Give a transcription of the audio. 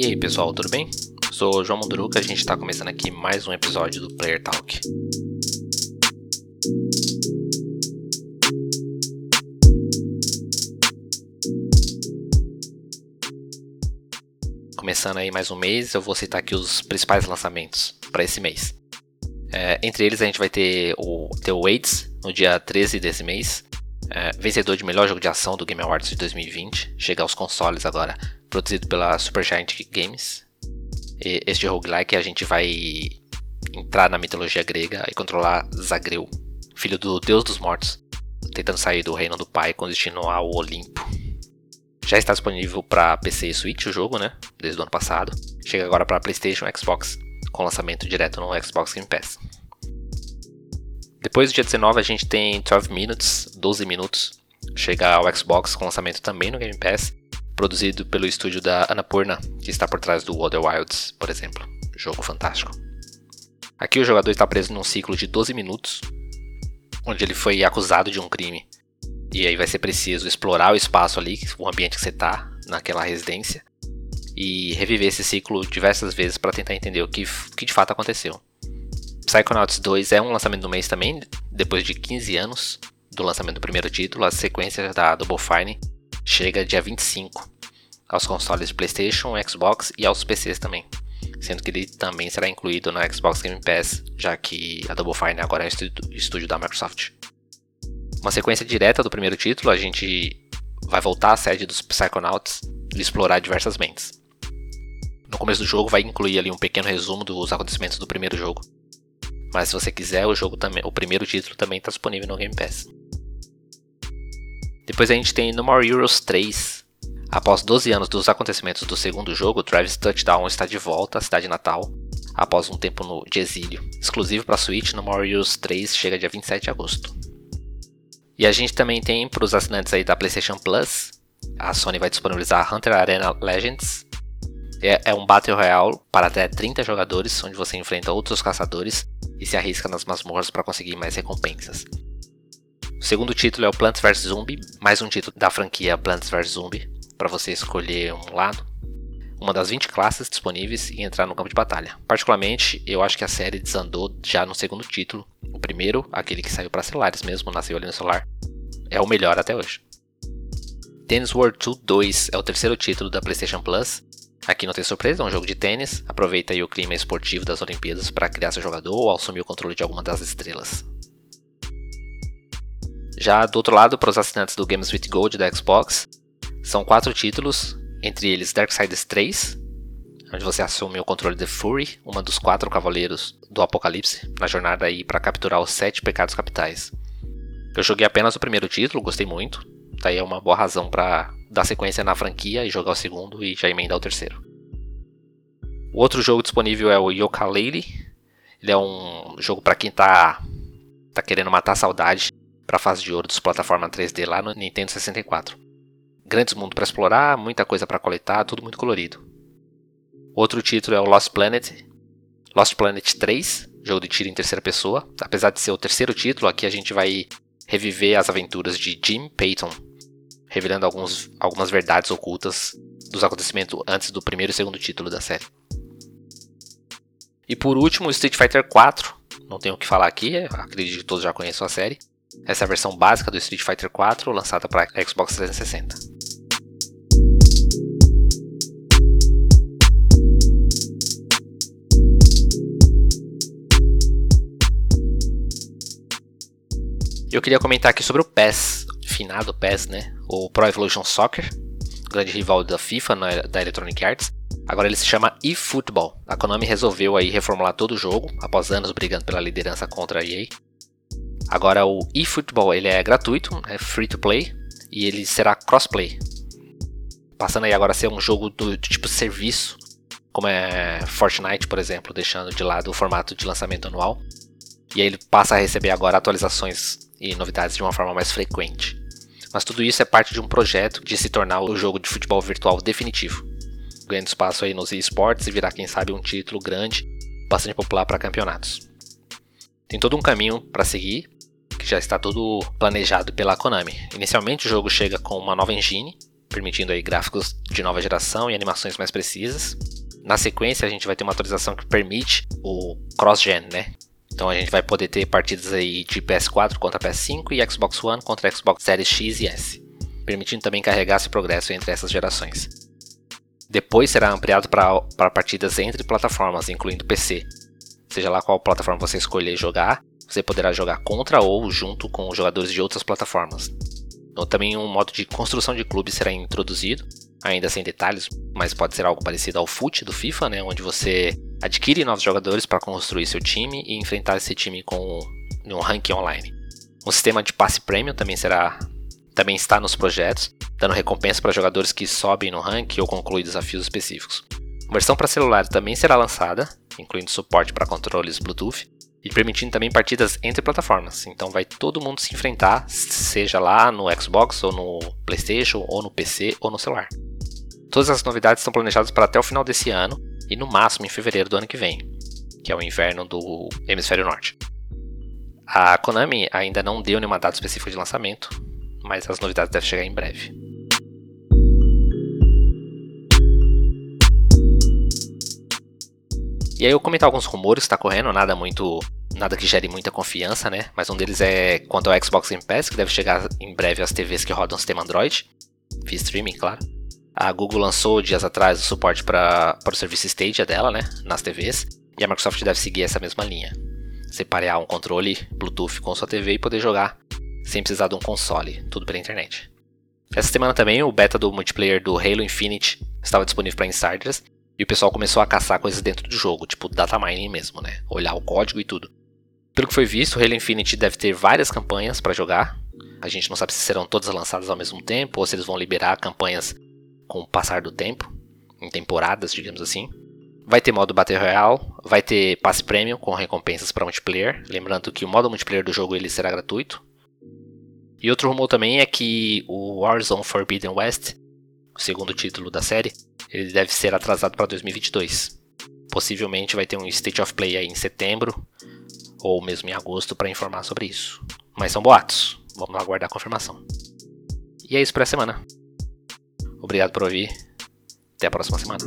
E aí pessoal, tudo bem? Sou o João Munduruca, a gente está começando aqui mais um episódio do Player Talk. Começando aí mais um mês, eu vou citar aqui os principais lançamentos para esse mês. É, entre eles a gente vai ter o The Waits no dia 13 desse mês, é, vencedor de melhor jogo de ação do Game Awards de 2020, chega aos consoles agora, produzido pela Supergiant Games. E este roguelike a gente vai entrar na mitologia grega e controlar Zagreu, filho do deus dos mortos, tentando sair do reino do pai com destino ao Olimpo. Já está disponível para PC e Switch o jogo, né? Desde o ano passado. Chega agora para PlayStation e Xbox, com lançamento direto no Xbox Game Pass. Depois do dia 19 a gente tem 12 Minutes, 12 minutos. Chega ao Xbox com lançamento também no Game Pass, produzido pelo estúdio da Annapurna, que está por trás do Other Wilds, por exemplo. Jogo fantástico. Aqui o jogador está preso num ciclo de 12 minutos, onde ele foi acusado de um crime. E aí vai ser preciso explorar o espaço ali, o ambiente que você está, naquela residência, e reviver esse ciclo diversas vezes para tentar entender o que, o que de fato aconteceu. Psychonauts 2 é um lançamento do mês também, depois de 15 anos do lançamento do primeiro título, a sequência da Double Fine chega dia 25 aos consoles de PlayStation, Xbox e aos PCs também, sendo que ele também será incluído na Xbox Game Pass, já que a Double Fine agora é estúdio da Microsoft. Uma sequência direta do primeiro título, a gente vai voltar à sede dos Psychonauts e explorar diversas mentes. No começo do jogo vai incluir ali um pequeno resumo dos acontecimentos do primeiro jogo, mas se você quiser, o jogo também, o primeiro título também está disponível no Game Pass. Depois a gente tem No More Heroes 3. Após 12 anos dos acontecimentos do segundo jogo, Travis Touchdown está de volta à cidade natal após um tempo no, de exílio. Exclusivo para Switch, No More Heroes 3 chega dia 27 de agosto. E a gente também tem para os assinantes aí da PlayStation Plus, a Sony vai disponibilizar Hunter Arena Legends. É, é um Battle Royale para até 30 jogadores, onde você enfrenta outros caçadores e se arrisca nas masmorras para conseguir mais recompensas. O segundo título é o Plants vs Zombi, mais um título da franquia Plants vs Zombi, para você escolher um lado, uma das 20 classes disponíveis e entrar no campo de batalha. Particularmente, eu acho que a série desandou já no segundo título. O primeiro, aquele que saiu para celulares mesmo, nasceu ali no celular, é o melhor até hoje. Tennis World 2 2 é o terceiro título da PlayStation Plus Aqui não tem surpresa, é um jogo de tênis. Aproveita aí o clima esportivo das Olimpíadas para criar seu jogador ou assumir o controle de alguma das estrelas. Já do outro lado, para os assinantes do Games with Gold da Xbox, são quatro títulos, entre eles Darksiders 3, onde você assume o controle de Fury, uma dos quatro cavaleiros do Apocalipse, na jornada aí para capturar os sete pecados capitais. Eu joguei apenas o primeiro título, gostei muito, Daí é uma boa razão para dar sequência na franquia e jogar o segundo e já emendar o terceiro. O outro jogo disponível é o Yooka-Laylee. Ele é um jogo para quem tá, tá querendo matar a saudade para a fase de ouro dos plataformas 3D lá no Nintendo 64. Grandes mundos para explorar, muita coisa para coletar, tudo muito colorido. Outro título é o Lost Planet. Lost Planet 3, jogo de tiro em terceira pessoa. Apesar de ser o terceiro título, aqui a gente vai reviver as aventuras de Jim Payton, revelando alguns, algumas verdades ocultas dos acontecimentos antes do primeiro e segundo título da série. E por último, Street Fighter 4. Não tenho o que falar aqui, acredito que todos já conheçam a série. Essa é a versão básica do Street Fighter 4, lançada para Xbox 360. Eu queria comentar aqui sobre o PES, finado PES, né? O Pro Evolution Soccer, grande rival da FIFA, né, da Electronic Arts. Agora ele se chama eFootball. A Konami resolveu aí reformular todo o jogo, após anos brigando pela liderança contra a EA. Agora o eFootball ele é gratuito, é free to play e ele será crossplay. Passando aí agora a ser um jogo do, do tipo serviço, como é Fortnite, por exemplo, deixando de lado o formato de lançamento anual. E aí ele passa a receber agora atualizações e novidades de uma forma mais frequente. Mas tudo isso é parte de um projeto de se tornar o jogo de futebol virtual definitivo, ganhando espaço aí nos esportes e virar, quem sabe, um título grande, bastante popular para campeonatos. Tem todo um caminho para seguir, que já está todo planejado pela Konami. Inicialmente o jogo chega com uma nova engine, permitindo aí gráficos de nova geração e animações mais precisas. Na sequência, a gente vai ter uma atualização que permite o cross-gen, né? Então a gente vai poder ter partidas aí de PS4 contra PS5 e Xbox One contra Xbox Series X e S, permitindo também carregar esse progresso entre essas gerações. Depois será ampliado para partidas entre plataformas, incluindo PC. Seja lá qual plataforma você escolher jogar, você poderá jogar contra ou junto com jogadores de outras plataformas. Então, também um modo de construção de clube será introduzido, ainda sem detalhes, mas pode ser algo parecido ao FUT do FIFA, né, onde você adquire novos jogadores para construir seu time e enfrentar esse time com um ranking online. Um sistema de passe premium também será também está nos projetos, dando recompensa para jogadores que sobem no ranking ou concluem desafios específicos. A versão para celular também será lançada, incluindo suporte para controles Bluetooth e permitindo também partidas entre plataformas. Então vai todo mundo se enfrentar, seja lá no Xbox ou no PlayStation ou no PC ou no celular. Todas as novidades estão planejadas para até o final desse ano e no máximo em fevereiro do ano que vem, que é o inverno do hemisfério norte. A Konami ainda não deu nenhuma data específica de lançamento, mas as novidades devem chegar em breve. E aí eu comentar alguns rumores que está correndo, nada muito nada que gere muita confiança, né? Mas um deles é quanto ao Xbox Game Pass, que deve chegar em breve às TVs que rodam o sistema Android, via streaming, claro. A Google lançou dias atrás o suporte para o serviço Stadia dela, né, nas TVs, e a Microsoft deve seguir essa mesma linha. Você parear um controle Bluetooth com sua TV e poder jogar sem precisar de um console, tudo pela internet. Essa semana também o beta do multiplayer do Halo Infinite estava disponível para insiders e o pessoal começou a caçar coisas dentro do jogo, tipo data mining mesmo, né? Olhar o código e tudo. Pelo que foi visto, o Halo Infinite deve ter várias campanhas para jogar. A gente não sabe se serão todas lançadas ao mesmo tempo ou se eles vão liberar campanhas com o passar do tempo, em temporadas, digamos assim. Vai ter modo Battle Royale, vai ter passe premium com recompensas para multiplayer, lembrando que o modo multiplayer do jogo ele será gratuito. E outro rumor também é que o Warzone Forbidden West, o segundo título da série, ele deve ser atrasado para 2022. Possivelmente vai ter um State of Play aí em setembro ou mesmo em agosto para informar sobre isso. Mas são boatos, vamos aguardar a confirmação. E é isso para a semana. Obrigado por ouvir. Até a próxima semana.